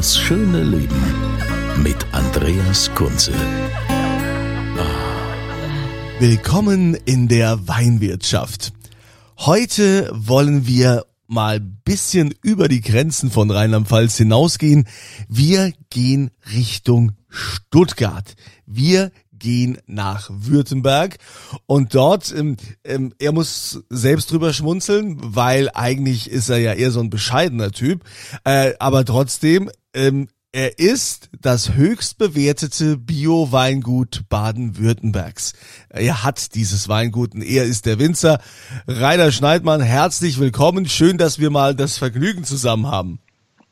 Das schöne Leben mit Andreas Kunze. Willkommen in der Weinwirtschaft. Heute wollen wir mal bisschen über die Grenzen von Rheinland-Pfalz hinausgehen. Wir gehen Richtung Stuttgart. Wir gehen nach Württemberg und dort, ähm, ähm, er muss selbst drüber schmunzeln, weil eigentlich ist er ja eher so ein bescheidener Typ, äh, aber trotzdem, ähm, er ist das höchst bewertete Bio-Weingut Baden-Württembergs. Er hat dieses Weingut und er ist der Winzer. Rainer Schneidmann, herzlich willkommen. Schön, dass wir mal das Vergnügen zusammen haben.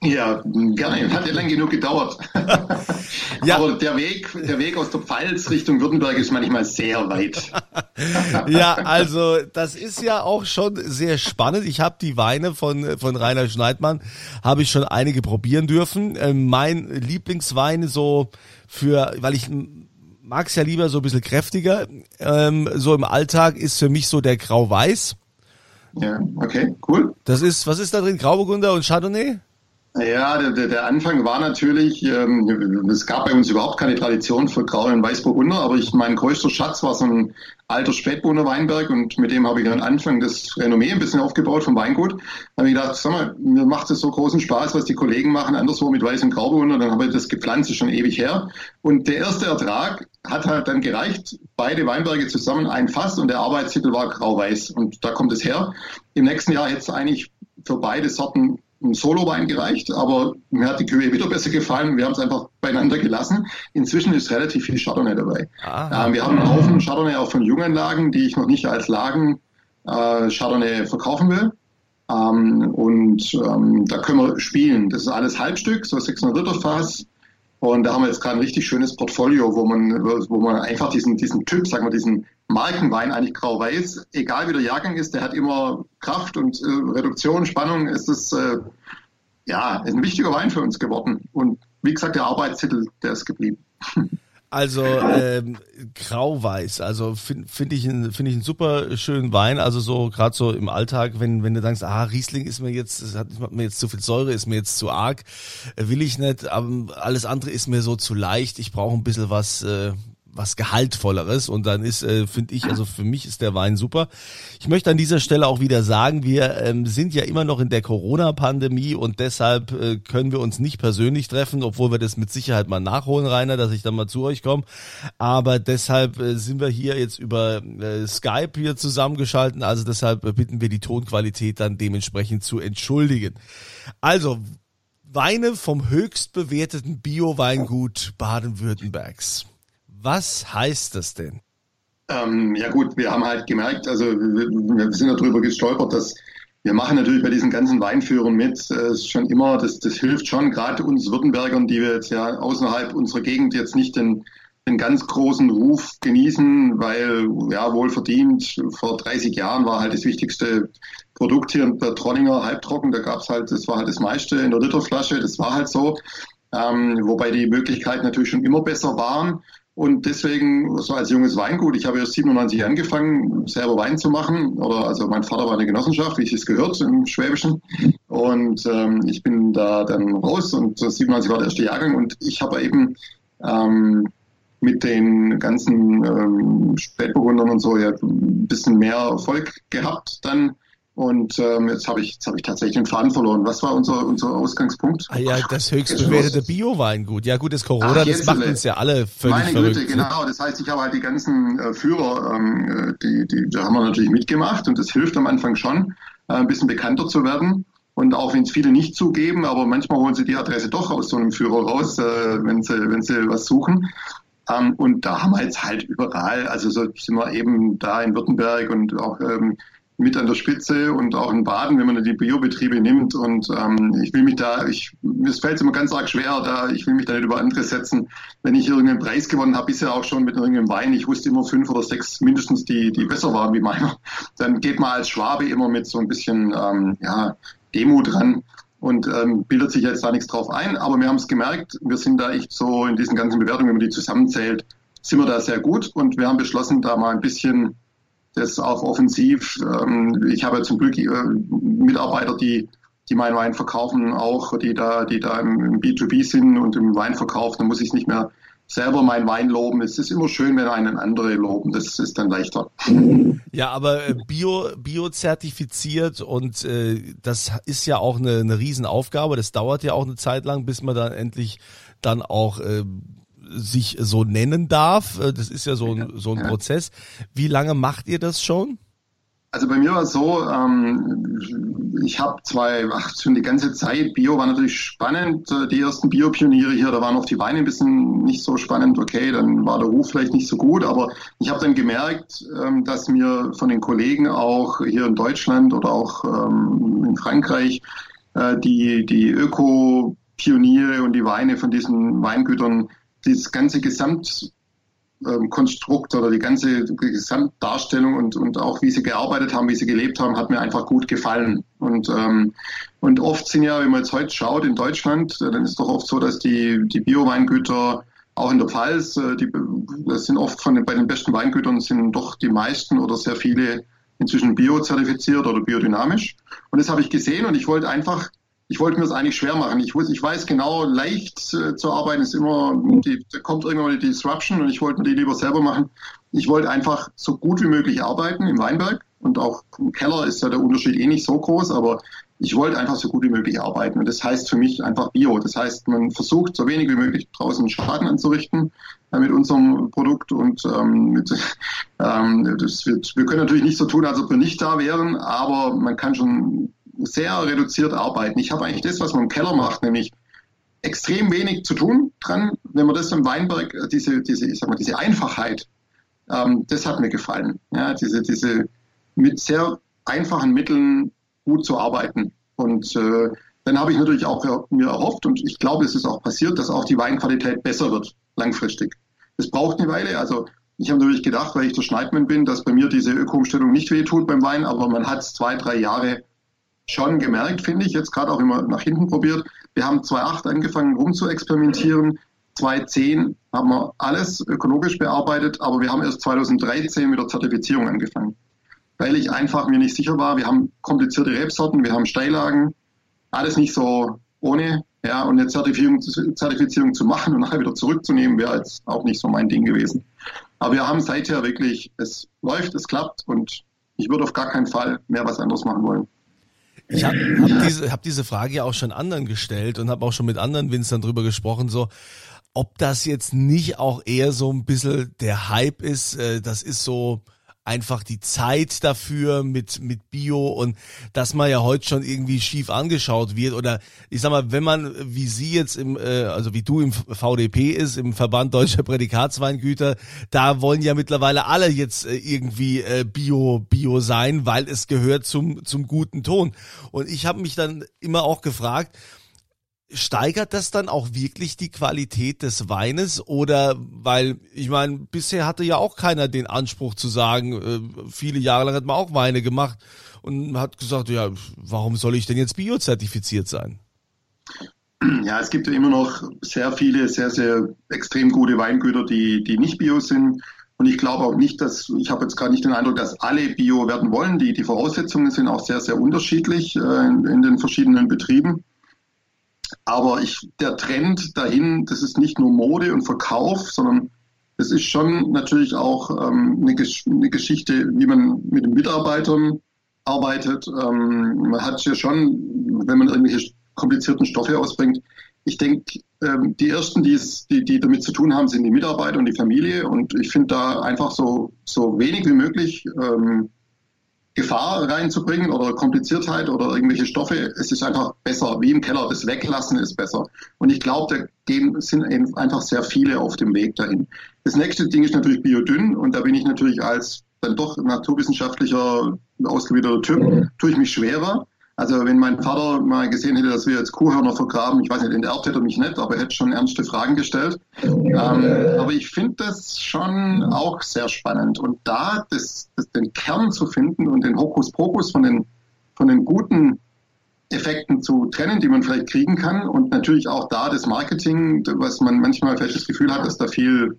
Ja, gerne. Hat ja lang genug gedauert. ja. Aber der Weg, der Weg aus der Pfalz Richtung Württemberg ist manchmal sehr weit. ja, also das ist ja auch schon sehr spannend. Ich habe die Weine von von Rainer Schneidmann habe ich schon einige probieren dürfen. Ähm, mein Lieblingswein so für, weil ich mag's ja lieber so ein bisschen kräftiger. Ähm, so im Alltag ist für mich so der Grau-Weiß. Ja, okay, cool. Das ist, was ist da drin? Grauburgunder und Chardonnay? Ja, der, der Anfang war natürlich, ähm, es gab bei uns überhaupt keine Tradition für Grau- und Weißburgunder, aber ich, mein größter Schatz war so ein alter Spätburgunder Weinberg und mit dem habe ich dann Anfang das Renommee ein bisschen aufgebaut vom Weingut. Da habe ich gedacht, sag mal, mir macht es so großen Spaß, was die Kollegen machen, anderswo mit Weiß- und Grauburgunder, dann habe ich das gepflanzt, ist schon ewig her. Und der erste Ertrag hat halt dann gereicht, beide Weinberge zusammen ein Fass und der Arbeitstitel war Grau-Weiß und da kommt es her. Im nächsten Jahr hätte es eigentlich für beide Sorten ein Solo-Wein gereicht, aber mir hat die Kühe wieder besser gefallen. Wir haben es einfach beieinander gelassen. Inzwischen ist relativ viel Chardonnay dabei. Ähm, wir haben einen Haufen Chardonnay auch von jungen Lagen, die ich noch nicht als Lagen äh, Chardonnay verkaufen will. Ähm, und ähm, da können wir spielen. Das ist alles Halbstück, so 600 Liter Fass. Und da haben wir jetzt gerade ein richtig schönes Portfolio, wo man, wo man einfach diesen, diesen Typ, sagen wir, diesen Markenwein, eigentlich grau-weiß, egal wie der Jahrgang ist, der hat immer Kraft und äh, Reduktion, Spannung, ist es, äh, ja, ist ein wichtiger Wein für uns geworden. Und wie gesagt, der Arbeitstitel, der ist geblieben. Also ähm, grau-weiß, also finde find ich, finde ich einen super schönen Wein. Also so gerade so im Alltag, wenn wenn du denkst, ah Riesling ist mir jetzt, hat mir jetzt zu viel Säure, ist mir jetzt zu arg, äh, will ich nicht. Aber alles andere ist mir so zu leicht. Ich brauche ein bisschen was, äh, was gehaltvolleres und dann ist, äh, finde ich, also für mich ist der Wein super. Ich möchte an dieser Stelle auch wieder sagen, wir ähm, sind ja immer noch in der Corona-Pandemie und deshalb äh, können wir uns nicht persönlich treffen, obwohl wir das mit Sicherheit mal nachholen, Rainer, dass ich dann mal zu euch komme. Aber deshalb äh, sind wir hier jetzt über äh, Skype hier zusammengeschalten, also deshalb äh, bitten wir die Tonqualität dann dementsprechend zu entschuldigen. Also, Weine vom höchst bewerteten Bio-Weingut Baden-Württembergs. Was heißt das denn? Ähm, ja gut, wir haben halt gemerkt, also wir, wir sind darüber gestolpert, dass wir machen natürlich bei diesen ganzen Weinführern mit, äh, schon immer, das, das hilft schon, gerade uns Württembergern, die wir jetzt ja außerhalb unserer Gegend jetzt nicht den, den ganz großen Ruf genießen, weil ja wohl verdient, vor 30 Jahren war halt das wichtigste Produkt hier der Tronninger halbtrocken, da gab's halt, das war halt das meiste in der Literflasche, das war halt so. Ähm, wobei die Möglichkeiten natürlich schon immer besser waren. Und deswegen, so als junges Weingut, ich habe erst 97 angefangen, selber Wein zu machen. Oder also mein Vater war eine Genossenschaft, wie es gehört im Schwäbischen. Und ähm, ich bin da dann raus und 97 war der erste Jahrgang und ich habe eben ähm, mit den ganzen ähm, Spätburgundern und so ja ein bisschen mehr Erfolg gehabt dann und ähm, jetzt habe ich, jetzt hab ich tatsächlich den Faden verloren. Was war unser, unser Ausgangspunkt? Ah ja, das höchst bewertete Bio-Weingut. Ja gut, das Corona, Ach, das macht uns ja alle völlig Meine verrückt. Güte, ne? genau. Das heißt, ich habe halt die ganzen äh, Führer, ähm, die, die, da haben wir natürlich mitgemacht und das hilft am Anfang schon, äh, ein bisschen bekannter zu werden. Und auch wenn es viele nicht zugeben, aber manchmal holen sie die Adresse doch aus so einem Führer raus, äh, wenn sie, wenn sie was suchen. Ähm, und da haben wir jetzt halt überall, also so sind wir eben da in Württemberg und auch ähm, mit an der Spitze und auch in Baden, wenn man die Biobetriebe nimmt. Und ähm, ich will mich da, ich, mir fällt immer ganz arg schwer, da ich will mich da nicht über andere setzen. Wenn ich irgendeinen Preis gewonnen habe, bisher auch schon mit irgendeinem Wein, ich wusste immer fünf oder sechs mindestens, die, die besser waren wie meiner, dann geht man als Schwabe immer mit so ein bisschen ähm, ja, Demo dran und ähm, bildet sich jetzt da nichts drauf ein. Aber wir haben es gemerkt, wir sind da echt so in diesen ganzen Bewertungen, wenn man die zusammenzählt, sind wir da sehr gut und wir haben beschlossen, da mal ein bisschen das auch offensiv. Ähm, ich habe zum Glück äh, Mitarbeiter, die die meinen Wein verkaufen, auch die da, die da im, B2B sind und im Wein verkaufen, dann muss ich nicht mehr selber meinen Wein loben. Es ist immer schön, wenn einen andere loben. Das ist dann leichter. Ja, aber äh, Bio, Bio zertifiziert und äh, das ist ja auch eine, eine Riesenaufgabe. Das dauert ja auch eine Zeit lang, bis man dann endlich dann auch äh, sich so nennen darf. Äh, das ist ja so ein, so ein ja. Prozess. Wie lange macht ihr das schon? Also bei mir war es so, ähm, ich habe zwei, ach, schon die ganze Zeit, Bio war natürlich spannend, äh, die ersten Bio-Pioniere hier, da waren auch die Weine ein bisschen nicht so spannend, okay, dann war der Ruf vielleicht nicht so gut, aber ich habe dann gemerkt, ähm, dass mir von den Kollegen auch hier in Deutschland oder auch ähm, in Frankreich äh, die, die Öko-Pioniere und die Weine von diesen Weingütern das ganze Gesamtkonstrukt oder die ganze Gesamtdarstellung und, und auch wie sie gearbeitet haben, wie sie gelebt haben, hat mir einfach gut gefallen. Und, ähm, und oft sind ja, wenn man jetzt heute schaut in Deutschland, äh, dann ist doch oft so, dass die, die Bio-Weingüter auch in der Pfalz, äh, die, das sind oft von den, bei den besten Weingütern sind doch die meisten oder sehr viele inzwischen bio-zertifiziert oder biodynamisch. Und das habe ich gesehen und ich wollte einfach ich wollte mir das eigentlich schwer machen. Ich, wusste, ich weiß genau, leicht äh, zu arbeiten ist immer, die, da kommt irgendwann die Disruption und ich wollte mir die lieber selber machen. Ich wollte einfach so gut wie möglich arbeiten im Weinberg und auch im Keller ist ja der Unterschied eh nicht so groß, aber ich wollte einfach so gut wie möglich arbeiten und das heißt für mich einfach Bio. Das heißt, man versucht so wenig wie möglich draußen Schaden anzurichten äh, mit unserem Produkt und ähm, mit, ähm, das wird, wir können natürlich nicht so tun, als ob wir nicht da wären, aber man kann schon sehr reduziert arbeiten. Ich habe eigentlich das, was man im Keller macht, nämlich extrem wenig zu tun dran. Wenn man das im Weinberg, äh, diese, diese, ich sag mal, diese Einfachheit, ähm, das hat mir gefallen. Ja, diese, diese mit sehr einfachen Mitteln gut zu arbeiten. Und äh, dann habe ich natürlich auch mir erhofft und ich glaube, es ist auch passiert, dass auch die Weinqualität besser wird, langfristig. Es braucht eine Weile. Also ich habe natürlich gedacht, weil ich der Schneidmann bin, dass bei mir diese Öko-Umstellung nicht wehtut beim Wein, aber man hat es zwei, drei Jahre schon gemerkt, finde ich, jetzt gerade auch immer nach hinten probiert. Wir haben 2008 angefangen rum zu experimentieren. 2010 haben wir alles ökologisch bearbeitet, aber wir haben erst 2013 mit der Zertifizierung angefangen. Weil ich einfach mir nicht sicher war, wir haben komplizierte Rebsorten, wir haben Steillagen, alles nicht so ohne. Ja, und eine Zertifizierung, Zertifizierung zu machen und nachher wieder zurückzunehmen, wäre jetzt auch nicht so mein Ding gewesen. Aber wir haben seither wirklich, es läuft, es klappt und ich würde auf gar keinen Fall mehr was anderes machen wollen. Ich habe hab diese, hab diese Frage ja auch schon anderen gestellt und habe auch schon mit anderen Winzern drüber gesprochen, so ob das jetzt nicht auch eher so ein bisschen der Hype ist, äh, das ist so, einfach die Zeit dafür mit, mit Bio und dass man ja heute schon irgendwie schief angeschaut wird oder ich sag mal, wenn man wie Sie jetzt im, äh, also wie du im VDP ist, im Verband Deutscher Prädikatsweingüter, da wollen ja mittlerweile alle jetzt äh, irgendwie äh, Bio, Bio sein, weil es gehört zum, zum guten Ton. Und ich habe mich dann immer auch gefragt, steigert das dann auch wirklich die Qualität des Weines? Oder weil ich meine bisher hatte ja auch keiner den Anspruch zu sagen äh, viele Jahre lang hat man auch Weine gemacht und hat gesagt ja warum soll ich denn jetzt biozertifiziert sein? Ja es gibt ja immer noch sehr viele sehr sehr extrem gute Weingüter die die nicht bio sind. Und ich glaube auch nicht dass ich habe jetzt gerade nicht den Eindruck dass alle bio werden wollen. Die die Voraussetzungen sind auch sehr sehr unterschiedlich äh, in, in den verschiedenen Betrieben aber ich, der Trend dahin, das ist nicht nur Mode und Verkauf, sondern es ist schon natürlich auch ähm, eine, Gesch eine, Geschichte, wie man mit den Mitarbeitern arbeitet. Ähm, man hat ja schon, wenn man irgendwelche komplizierten Stoffe ausbringt, ich denke, ähm, die ersten, die, die, damit zu tun haben, sind die Mitarbeiter und die Familie. Und ich finde da einfach so, so wenig wie möglich ähm, Gefahr reinzubringen oder Kompliziertheit oder irgendwelche Stoffe. Es ist einfach besser, wie im Keller. Das Weglassen ist besser. Und ich glaube, da sind einfach sehr viele auf dem Weg dahin. Das nächste Ding ist natürlich biodünn und da bin ich natürlich als dann doch naturwissenschaftlicher ausgebildeter Typ, tue ich mich schwerer. Also wenn mein Vater mal gesehen hätte, dass wir jetzt Kuhhörner vergraben, ich weiß nicht, enterbt hätte er mich nicht, aber er hätte schon ernste Fragen gestellt. Ähm, aber ich finde das schon auch sehr spannend. Und da das, das, den Kern zu finden und den Hokuspokus von den, von den guten Effekten zu trennen, die man vielleicht kriegen kann. Und natürlich auch da das Marketing, was man manchmal vielleicht das Gefühl hat, dass da viel,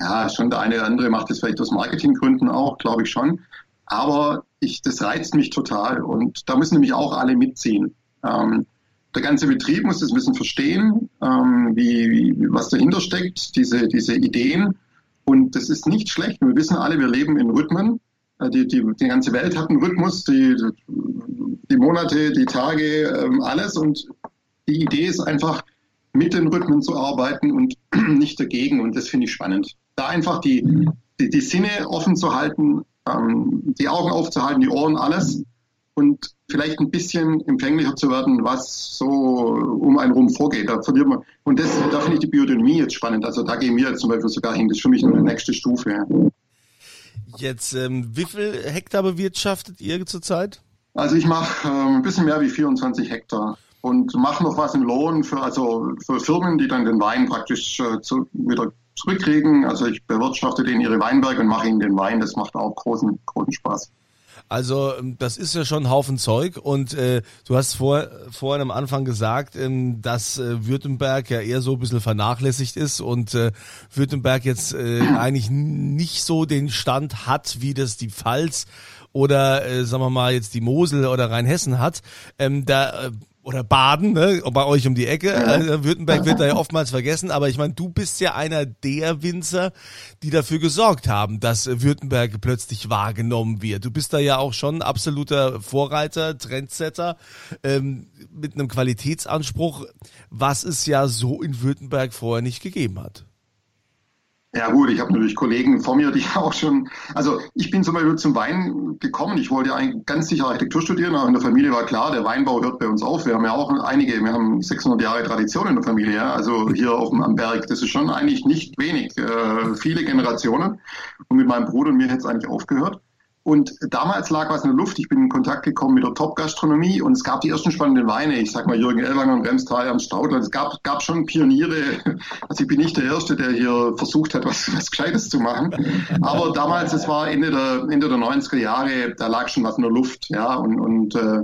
ja, schon der eine oder andere macht das vielleicht aus Marketinggründen auch, glaube ich schon. Aber ich, das reizt mich total und da müssen nämlich auch alle mitziehen. Ähm, der ganze Betrieb muss das ein bisschen verstehen, ähm, wie, was dahinter steckt, diese, diese Ideen. Und das ist nicht schlecht. Wir wissen alle, wir leben in Rhythmen. Äh, die, die, die ganze Welt hat einen Rhythmus, die, die Monate, die Tage, ähm, alles. Und die Idee ist einfach, mit den Rhythmen zu arbeiten und nicht dagegen. Und das finde ich spannend. Da einfach die, die, die Sinne offen zu halten, ähm, die Augen aufzuhalten, die Ohren, alles und vielleicht ein bisschen empfänglicher zu werden, was so um einen rum vorgeht. Da verliert man. Und das, da finde ich die Biodynamie jetzt spannend. Also da gehen wir jetzt zum Beispiel sogar hin. Das ist für mich eine nächste Stufe. Jetzt, ähm, wie viel Hektar bewirtschaftet ihr zurzeit? Also ich mache ähm, ein bisschen mehr wie 24 Hektar und mache noch was im Lohn für also für Firmen, die dann den Wein praktisch äh, zu, wieder zurückkriegen. Also ich bewirtschafte denen ihre Weinberge und mache ihnen den Wein. Das macht auch großen, großen Spaß. Also ähm, das ist ja schon ein Haufen Zeug und äh, du hast vor, vorhin am Anfang gesagt, ähm, dass äh, Württemberg ja eher so ein bisschen vernachlässigt ist und äh, Württemberg jetzt äh, eigentlich nicht so den Stand hat, wie das die Pfalz oder äh, sagen wir mal jetzt die Mosel oder Rheinhessen hat. Ähm, da äh, oder Baden, ne, bei euch um die Ecke. Also Württemberg wird da ja oftmals vergessen, aber ich meine, du bist ja einer der Winzer, die dafür gesorgt haben, dass Württemberg plötzlich wahrgenommen wird. Du bist da ja auch schon absoluter Vorreiter, Trendsetter ähm, mit einem Qualitätsanspruch, was es ja so in Württemberg vorher nicht gegeben hat. Ja gut, ich habe natürlich Kollegen vor mir, die auch schon, also ich bin zum Beispiel zum Wein gekommen. Ich wollte ja eigentlich ganz sicher Architektur studieren, aber in der Familie war klar, der Weinbau hört bei uns auf. Wir haben ja auch einige, wir haben 600 Jahre Tradition in der Familie, ja? also hier auf dem, am Berg. Das ist schon eigentlich nicht wenig, äh, viele Generationen. Und mit meinem Bruder und mir hätte es eigentlich aufgehört. Und damals lag was in der Luft. Ich bin in Kontakt gekommen mit der Top-Gastronomie und es gab die ersten spannenden Weine. Ich sag mal Jürgen Elwanger und Remstal am Staudler. Es gab, gab schon Pioniere. Also ich bin nicht der Erste, der hier versucht hat, was, was Gescheites zu machen. Aber damals, es war Ende der, Ende der 90er Jahre, da lag schon was in der Luft. Ja, und, und, äh,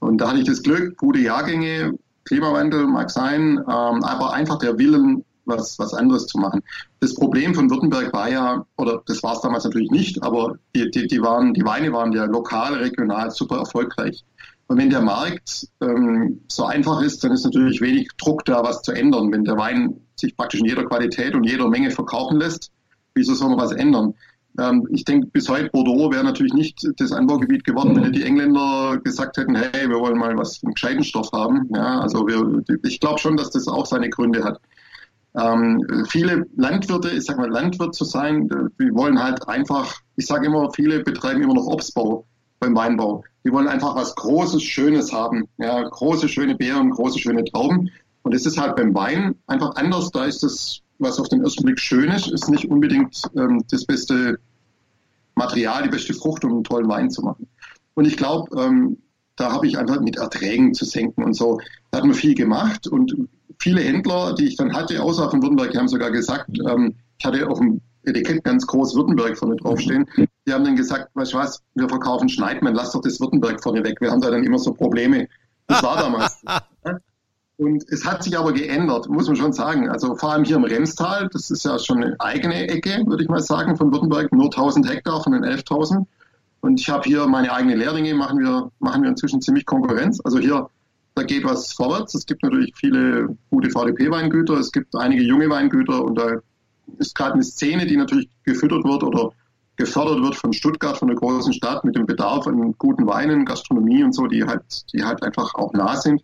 und da hatte ich das Glück, gute Jahrgänge, Klimawandel mag sein, ähm, aber einfach der Willen, was, was anderes zu machen. Das Problem von Württemberg war ja, oder das war es damals natürlich nicht, aber die, die, die, waren, die Weine waren ja lokal, regional super erfolgreich. Und wenn der Markt ähm, so einfach ist, dann ist natürlich wenig Druck da, was zu ändern. Wenn der Wein sich praktisch in jeder Qualität und jeder Menge verkaufen lässt, wieso soll man was ändern? Ähm, ich denke, bis heute Bordeaux wäre natürlich nicht das Anbaugebiet geworden, wenn die Engländer gesagt hätten, hey, wir wollen mal was einen gescheiten Stoff haben. Ja, also wir, ich glaube schon, dass das auch seine Gründe hat. Ähm, viele Landwirte, ich sage mal, Landwirt zu sein, die wollen halt einfach, ich sage immer, viele betreiben immer noch Obstbau beim Weinbau. Die wollen einfach was Großes, Schönes haben. Ja, große, schöne Beeren, große, schöne Trauben. Und es ist halt beim Wein einfach anders. Da ist das, was auf den ersten Blick schön ist, ist nicht unbedingt ähm, das beste Material, die beste Frucht, um einen tollen Wein zu machen. Und ich glaube, ähm, da habe ich einfach mit Erträgen zu senken und so. Da hat man viel gemacht und viele Händler, die ich dann hatte, außer von Württemberg, die haben sogar gesagt, ähm, ich hatte auf dem Etikett ganz groß Württemberg vorne draufstehen. Die haben dann gesagt, weißt du was, wir verkaufen Schneidmann, lass doch das Württemberg vorne weg. Wir haben da dann immer so Probleme. Das war damals. Und es hat sich aber geändert, muss man schon sagen. Also vor allem hier im Remstal, das ist ja schon eine eigene Ecke, würde ich mal sagen, von Württemberg, nur 1000 Hektar von den 11.000. Und ich habe hier meine eigene Lehrlinge, machen wir, machen wir inzwischen ziemlich Konkurrenz. Also hier da geht was vorwärts. Es gibt natürlich viele gute VDP-Weingüter, es gibt einige junge Weingüter und da ist gerade eine Szene, die natürlich gefüttert wird oder gefördert wird von Stuttgart, von der großen Stadt mit dem Bedarf an guten Weinen, Gastronomie und so, die halt, die halt einfach auch nah sind.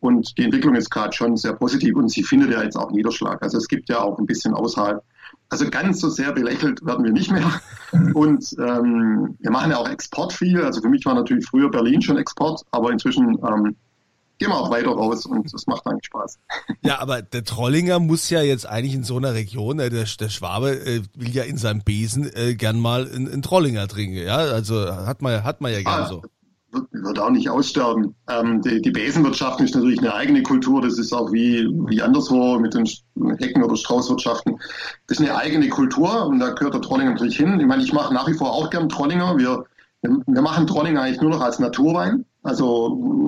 Und die Entwicklung ist gerade schon sehr positiv und sie findet ja jetzt auch Niederschlag. Also es gibt ja auch ein bisschen außerhalb. Also ganz so sehr belächelt werden wir nicht mehr. Und ähm, wir machen ja auch Export viel. Also für mich war natürlich früher Berlin schon Export, aber inzwischen ähm, gehen wir auch weiter raus und es macht eigentlich Spaß. Ja, aber der Trollinger muss ja jetzt eigentlich in so einer Region, äh, der, der Schwabe äh, will ja in seinem Besen äh, gern mal einen Trollinger trinken, ja, also hat man, hat man ja gern ah, so. Wird, wird auch nicht aussterben. Ähm, die, die Besenwirtschaft ist natürlich eine eigene Kultur, das ist auch wie, wie anderswo mit den Hecken- oder Straußwirtschaften. Das ist eine eigene Kultur und da gehört der Trollinger natürlich hin. Ich meine, ich mache nach wie vor auch gern Trollinger. Wir, wir machen Trollinger eigentlich nur noch als Naturwein also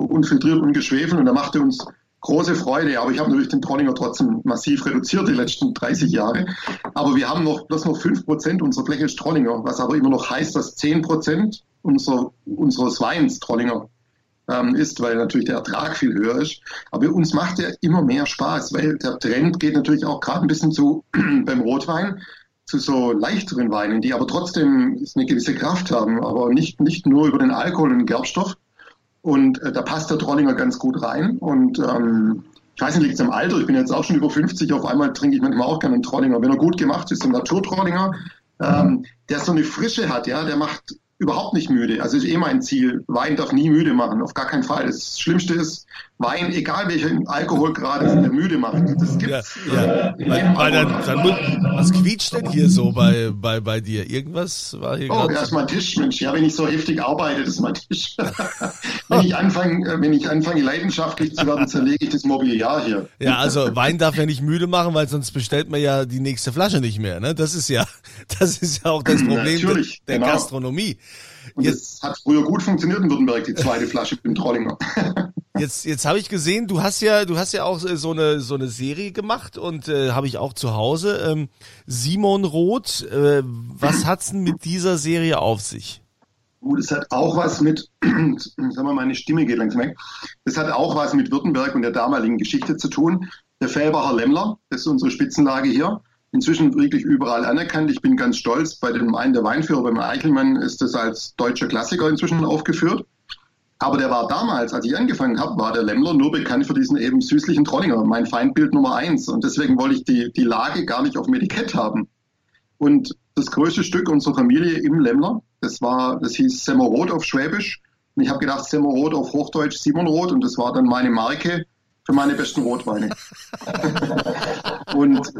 unfiltriert, ungeschwefelt und da machte uns große Freude. Aber ich habe natürlich den Trollinger trotzdem massiv reduziert die letzten 30 Jahre. Aber wir haben noch bloß noch 5% unserer Fläche ist Trollinger, was aber immer noch heißt, dass 10% unser, unseres Weins Trollinger ähm, ist, weil natürlich der Ertrag viel höher ist. Aber uns macht der immer mehr Spaß, weil der Trend geht natürlich auch gerade ein bisschen zu beim Rotwein zu so leichteren Weinen, die aber trotzdem eine gewisse Kraft haben, aber nicht, nicht nur über den Alkohol und den Gerbstoff, und äh, da passt der Trollinger ganz gut rein. Und ähm, ich weiß nicht, liegt es am Alter, ich bin jetzt auch schon über 50, auf einmal trinke ich manchmal auch gerne einen Trollinger. Wenn er gut gemacht ist, ein Naturtrollinger, ähm, der so eine Frische hat, ja, der macht überhaupt nicht müde. Also ist eh mein Ziel. Wein darf nie müde machen, auf gar keinen Fall. Das Schlimmste ist, Wein, egal welcher Alkoholgrad ist, der müde macht. Das gibt's. Ja, ja. Weil, weil dann, dann, was quietscht denn hier so bei, bei, bei dir? Irgendwas war hier Oh, ist mein Tisch, Mensch. Ja, wenn ich so heftig arbeite, das ist mein Tisch. wenn ich anfange, wenn ich anfange, leidenschaftlich zu werden, zerlege ich das Mobiliar hier. Ja, also Wein darf ja nicht müde machen, weil sonst bestellt man ja die nächste Flasche nicht mehr. Ne? Das ist ja, das ist ja auch das Problem Natürlich, der, der genau. Gastronomie. Und jetzt hat früher gut funktioniert in Württemberg, die zweite Flasche im Trollinger. jetzt jetzt habe ich gesehen, du hast ja du hast ja auch so eine so eine Serie gemacht und äh, habe ich auch zu Hause. Ähm, Simon Roth, äh, was hat's denn mit dieser Serie auf sich? Gut, es hat auch was mit, wir mal, meine Stimme geht langsam weg. Es hat auch was mit Württemberg und der damaligen Geschichte zu tun. Der Felbacher Lemmler, das ist unsere Spitzenlage hier inzwischen wirklich überall anerkannt. Ich bin ganz stolz. Bei dem einen der Weinführer, beim Eichelmann, ist das als deutscher Klassiker inzwischen aufgeführt. Aber der war damals, als ich angefangen habe, war der Lemmler nur bekannt für diesen eben süßlichen Trollinger, mein Feindbild Nummer eins. Und deswegen wollte ich die, die Lage gar nicht auf dem Etikett haben. Und das größte Stück unserer Familie im Lemmler, das war, das hieß Semmerrot auf Schwäbisch. Und ich habe gedacht, Semmerrot auf Hochdeutsch Simonrot. Und das war dann meine Marke für meine besten Rotweine. und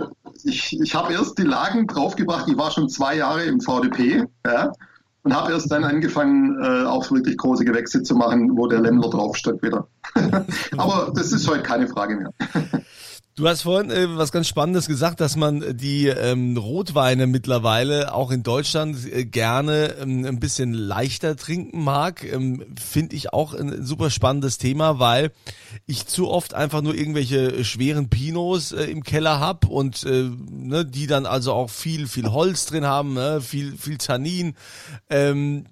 ich, ich habe erst die Lagen draufgebracht, ich war schon zwei Jahre im VDP, ja, und habe erst dann angefangen, äh, auch wirklich große Gewächse zu machen, wo der Lämmler draufsteht wieder. Aber das ist heute keine Frage mehr. Du hast vorhin äh, was ganz Spannendes gesagt, dass man die ähm, Rotweine mittlerweile auch in Deutschland äh, gerne ähm, ein bisschen leichter trinken mag. Ähm, Finde ich auch ein super spannendes Thema, weil ich zu oft einfach nur irgendwelche schweren Pinots äh, im Keller hab und äh, ne, die dann also auch viel, viel Holz drin haben, ne, viel, viel Tannin. Ähm,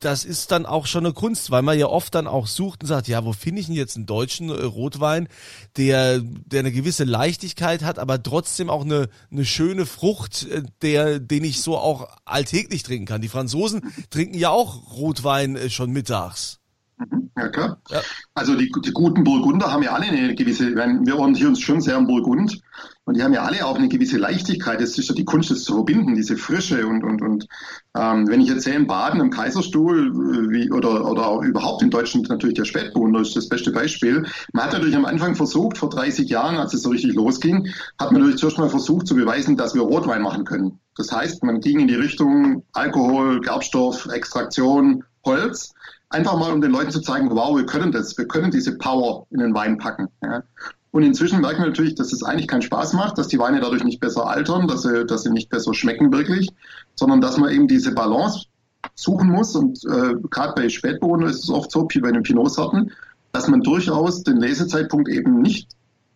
das ist dann auch schon eine Kunst, weil man ja oft dann auch sucht und sagt, ja, wo finde ich denn jetzt einen deutschen äh, Rotwein, der, der eine gewisse Leichtigkeit hat, aber trotzdem auch eine, eine schöne Frucht, äh, der, den ich so auch alltäglich trinken kann. Die Franzosen trinken ja auch Rotwein äh, schon mittags. Mhm, ja, klar. Ja. Also die, die, guten Burgunder haben ja alle eine gewisse, wir orientieren uns schon sehr am Burgund und die haben ja alle auch eine gewisse Leichtigkeit. Das ist ja die Kunst, das zu verbinden, diese Frische und, und, und ähm, wenn ich erzähle, in Baden im Kaiserstuhl äh, wie, oder, oder auch überhaupt in Deutschland natürlich der Spätburgunder ist das beste Beispiel. Man hat natürlich am Anfang versucht, vor 30 Jahren, als es so richtig losging, hat man natürlich zuerst mal versucht zu beweisen, dass wir Rotwein machen können. Das heißt, man ging in die Richtung Alkohol, Gerbstoff, Extraktion, Holz Einfach mal, um den Leuten zu zeigen, wow, wir können das, wir können diese Power in den Wein packen. Ja. Und inzwischen merken wir natürlich, dass es eigentlich keinen Spaß macht, dass die Weine dadurch nicht besser altern, dass sie, dass sie nicht besser schmecken wirklich, sondern dass man eben diese Balance suchen muss. Und äh, gerade bei Spätburgunder ist es oft so, wie bei den Pinot-Sorten, dass man durchaus den Lesezeitpunkt eben nicht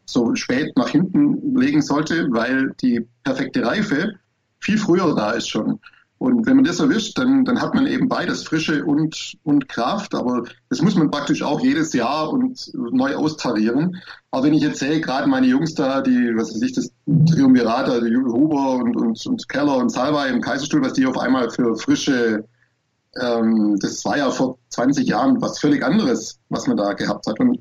so spät nach hinten legen sollte, weil die perfekte Reife viel früher da ist schon. Und wenn man das erwischt, dann, dann hat man eben beides, Frische und, und Kraft. Aber das muss man praktisch auch jedes Jahr und neu austarieren. Aber wenn ich jetzt sehe, gerade meine Jungs da, die, was weiß ich, das Triumvirat, also Huber und, und, und Keller und Salva im Kaiserstuhl, was die auf einmal für frische, ähm, das war ja vor 20 Jahren was völlig anderes, was man da gehabt hat. Und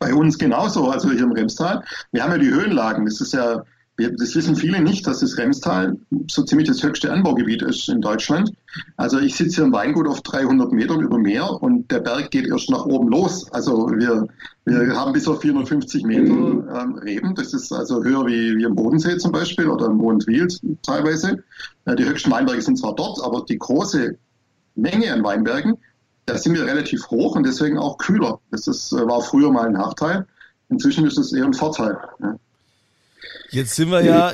bei uns genauso, also hier im Remstal. Wir haben ja die Höhenlagen. Das ist ja, das wissen viele nicht, dass das Remstal so ziemlich das höchste Anbaugebiet ist in Deutschland. Also ich sitze hier im Weingut auf 300 Metern über Meer und der Berg geht erst nach oben los. Also wir, wir haben bis auf 450 Meter ähm, Reben. Das ist also höher wie, wie im Bodensee zum Beispiel oder im Mondwil teilweise. Äh, die höchsten Weinberge sind zwar dort, aber die große Menge an Weinbergen, da sind wir relativ hoch und deswegen auch kühler. Das ist, äh, war früher mal ein Nachteil. Inzwischen ist es eher ein Vorteil. Ja. Jetzt sind wir ja,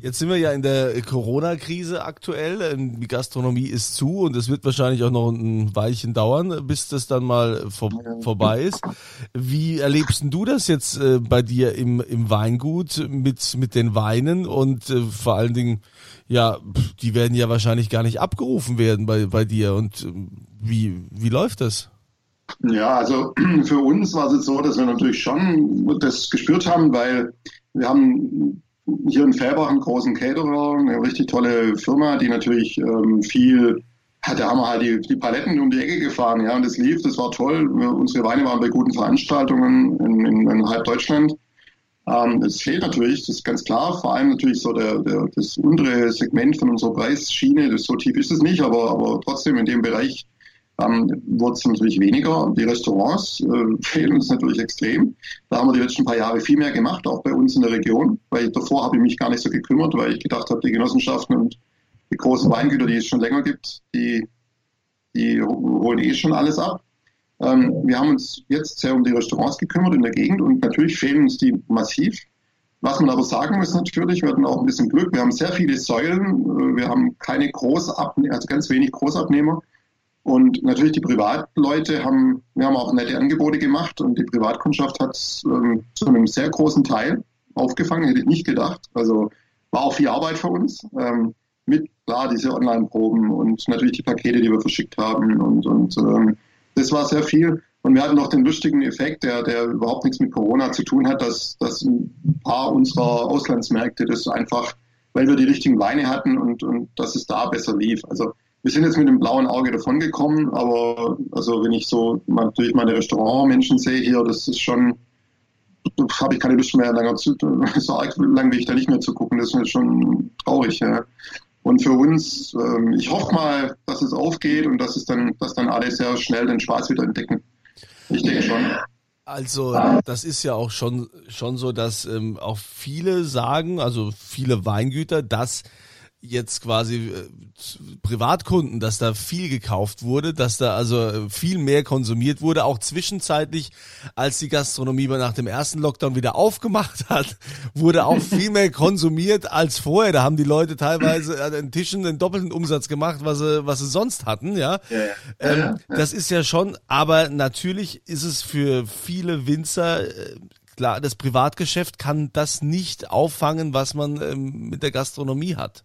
jetzt sind wir ja in der Corona-Krise aktuell. Ähm, die Gastronomie ist zu und es wird wahrscheinlich auch noch ein Weilchen dauern, bis das dann mal vor, vorbei ist. Wie erlebst du das jetzt äh, bei dir im, im Weingut mit, mit den Weinen und äh, vor allen Dingen, ja, die werden ja wahrscheinlich gar nicht abgerufen werden bei, bei dir und äh, wie, wie läuft das? Ja, also für uns war es jetzt so, dass wir natürlich schon das gespürt haben, weil wir haben hier in Fellbach einen großen Caterer, eine richtig tolle Firma, die natürlich ähm, viel, da haben wir halt die, die Paletten um die Ecke gefahren, ja, und das lief, das war toll. Unsere Weine waren bei guten Veranstaltungen in, in, in halb Deutschland. Ähm, es fehlt natürlich, das ist ganz klar, vor allem natürlich so der, der, das untere Segment von unserer Preisschiene, das, so tief ist es nicht, aber, aber trotzdem in dem Bereich ähm, wurde es natürlich weniger. Die Restaurants äh, fehlen uns natürlich extrem. Da haben wir die letzten paar Jahre viel mehr gemacht, auch bei uns in der Region, weil davor habe ich mich gar nicht so gekümmert, weil ich gedacht habe, die Genossenschaften und die großen Weingüter, die es schon länger gibt, die, die holen eh schon alles ab. Ähm, wir haben uns jetzt sehr um die Restaurants gekümmert in der Gegend und natürlich fehlen uns die massiv. Was man aber sagen muss natürlich, wir hatten auch ein bisschen Glück. Wir haben sehr viele Säulen. Äh, wir haben keine Großabnehmer, also ganz wenig Großabnehmer. Und natürlich die Privatleute haben, wir haben auch nette Angebote gemacht und die Privatkundschaft hat ähm, zu einem sehr großen Teil aufgefangen, hätte ich nicht gedacht. Also war auch viel Arbeit für uns. Ähm, mit klar diese Online-Proben und natürlich die Pakete, die wir verschickt haben und, und ähm, das war sehr viel. Und wir hatten noch den lustigen Effekt, der, der überhaupt nichts mit Corona zu tun hat, dass, dass ein paar unserer Auslandsmärkte das einfach, weil wir die richtigen Weine hatten und, und dass es da besser lief. Also wir sind jetzt mit dem blauen Auge davongekommen, aber also wenn ich so natürlich meine Restaurantmenschen sehe hier, das ist schon, habe ich keine Lust mehr länger zu, so arg lang will ich da nicht mehr zu gucken, das ist schon traurig. Ja. Und für uns, ähm, ich hoffe mal, dass es aufgeht und dass es dann, dass dann alle sehr schnell den Spaß wieder entdecken. Ich denke schon. Also das ist ja auch schon schon so, dass ähm, auch viele sagen, also viele Weingüter, dass jetzt quasi äh, Privatkunden, dass da viel gekauft wurde, dass da also äh, viel mehr konsumiert wurde, auch zwischenzeitlich, als die Gastronomie nach dem ersten Lockdown wieder aufgemacht hat, wurde auch viel mehr konsumiert als vorher. Da haben die Leute teilweise an den Tischen den doppelten Umsatz gemacht, was sie, was sie sonst hatten, ja. ja, ja. Ähm, ja das ist ja schon, aber natürlich ist es für viele Winzer äh, klar, das Privatgeschäft kann das nicht auffangen, was man ähm, mit der Gastronomie hat.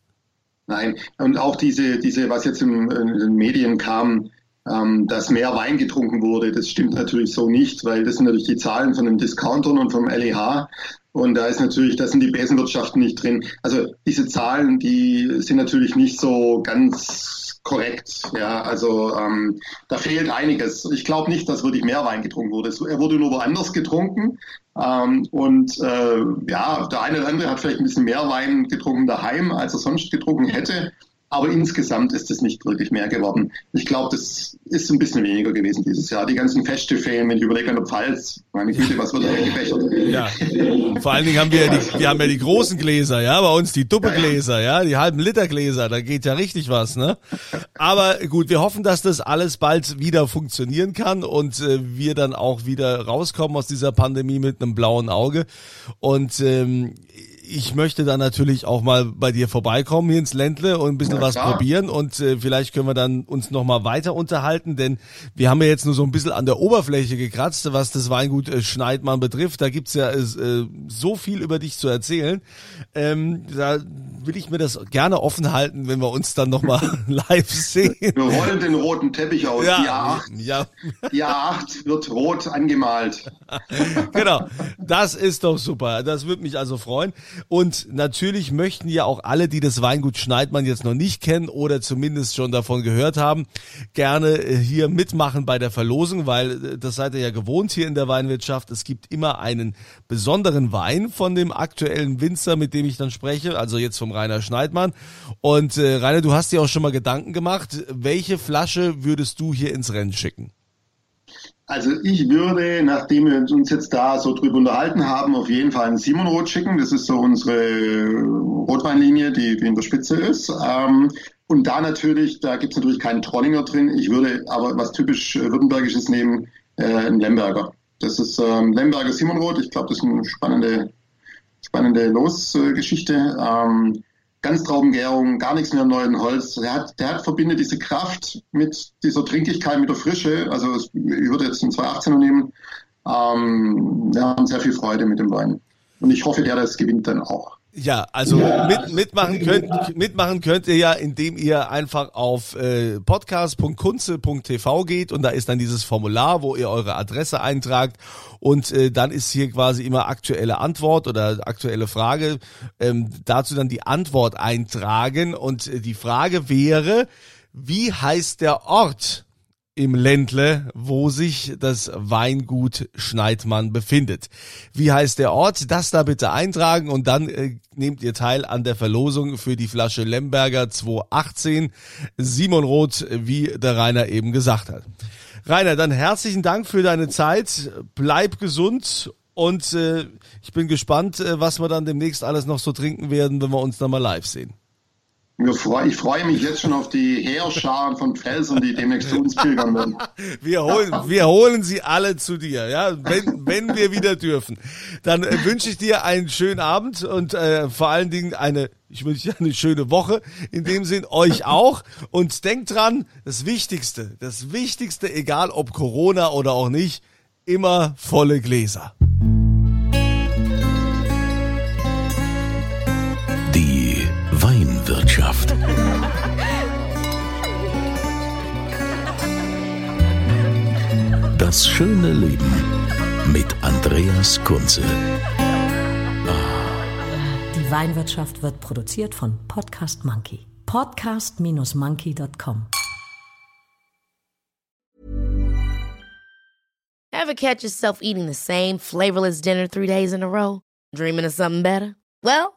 Nein, und auch diese, diese, was jetzt im, in den Medien kam, ähm, dass mehr Wein getrunken wurde, das stimmt natürlich so nicht, weil das sind natürlich die Zahlen von den Discountern und vom LEH. Und da ist natürlich, da sind die Besenwirtschaften nicht drin. Also diese Zahlen, die sind natürlich nicht so ganz korrekt. Ja, also ähm, da fehlt einiges. Ich glaube nicht, dass wirklich mehr Wein getrunken wurde. Er wurde nur woanders getrunken. Ähm, und äh, ja, der eine oder andere hat vielleicht ein bisschen mehr Wein getrunken daheim, als er sonst getrunken hätte. Aber insgesamt ist es nicht wirklich mehr geworden. Ich glaube, das ist ein bisschen weniger gewesen dieses Jahr. Die ganzen Feste fehlen, wenn ich überlege an der Pfalz. Meine Güte, was wird da weggefächert? Ja. Vor allen Dingen haben wir ja die, wir haben ja die großen Gläser, ja, bei uns die Duppegläser, ja, die halben Liter Gläser, da geht ja richtig was, ne? Aber gut, wir hoffen, dass das alles bald wieder funktionieren kann und äh, wir dann auch wieder rauskommen aus dieser Pandemie mit einem blauen Auge. Und ähm, ich möchte dann natürlich auch mal bei dir vorbeikommen hier ins Ländle und ein bisschen ja, was klar. probieren und äh, vielleicht können wir dann uns noch mal weiter unterhalten, denn wir haben ja jetzt nur so ein bisschen an der Oberfläche gekratzt, was das Weingut äh, Schneidmann betrifft. Da gibt's ja äh, so viel über dich zu erzählen. Ähm, da will ich mir das gerne offen halten, wenn wir uns dann noch mal live sehen. Wir rollen den roten Teppich aus. Ja, die A8, ja. die A8 wird rot angemalt. genau, das ist doch super. Das würde mich also freuen. Und natürlich möchten ja auch alle, die das Weingut Schneidmann jetzt noch nicht kennen oder zumindest schon davon gehört haben, gerne äh, hier mitmachen bei der Verlosung, weil äh, das seid ihr ja gewohnt hier in der Weinwirtschaft. Es gibt immer einen besonderen Wein von dem aktuellen Winzer, mit dem ich dann spreche, also jetzt vom Rainer Schneidmann. Und äh, Rainer, du hast dir auch schon mal Gedanken gemacht, welche Flasche würdest du hier ins Rennen schicken? Also ich würde, nachdem wir uns jetzt da so drüber unterhalten haben, auf jeden Fall einen Simon Rot schicken. Das ist so unsere Rotweinlinie, die, die in der Spitze ist. Ähm, und da natürlich, da gibt's natürlich keinen Trollinger drin. Ich würde aber was typisch Württembergisches nehmen, äh, einen Lemberger. Das ist ähm, Lemberger Simon Rot. Ich glaube, das ist eine spannende, spannende Losgeschichte. Ähm, Ganztraubengärung, gar nichts mehr im neuen Holz. Der hat, der hat verbindet diese Kraft mit dieser Trinkigkeit, mit der Frische. Also ich würde jetzt einen 218er nehmen. Ähm, wir haben sehr viel Freude mit dem Wein. Und ich hoffe, der das gewinnt dann auch. Ja, also mit, mitmachen, könnt, mitmachen könnt ihr ja, indem ihr einfach auf äh, podcast.kunze.tv geht und da ist dann dieses Formular, wo ihr eure Adresse eintragt und äh, dann ist hier quasi immer aktuelle Antwort oder aktuelle Frage. Ähm, dazu dann die Antwort eintragen und äh, die Frage wäre, wie heißt der Ort, im Ländle, wo sich das Weingut Schneidmann befindet. Wie heißt der Ort? Das da bitte eintragen und dann äh, nehmt ihr teil an der Verlosung für die Flasche Lemberger 218 Simon Roth, wie der Rainer eben gesagt hat. Rainer, dann herzlichen Dank für deine Zeit. Bleib gesund und äh, ich bin gespannt, äh, was wir dann demnächst alles noch so trinken werden, wenn wir uns dann mal live sehen. Ich freue mich jetzt schon auf die Heerscharen von Felsen, die demnächst zu uns pilgern werden. Wir holen, wir holen sie alle zu dir, ja, wenn, wenn wir wieder dürfen. Dann äh, wünsche ich dir einen schönen Abend und äh, vor allen Dingen eine, ich wünsche dir eine schöne Woche. In dem Sinn euch auch. Und denkt dran, das Wichtigste, das Wichtigste, egal ob Corona oder auch nicht, immer volle Gläser. Das schöne Leben mit Andreas Kunze. Die Weinwirtschaft wird produziert von Podcast Monkey. Podcast-monkey.com. Ever catch yourself eating the same flavorless dinner three days in a row? Dreaming of something better? Well,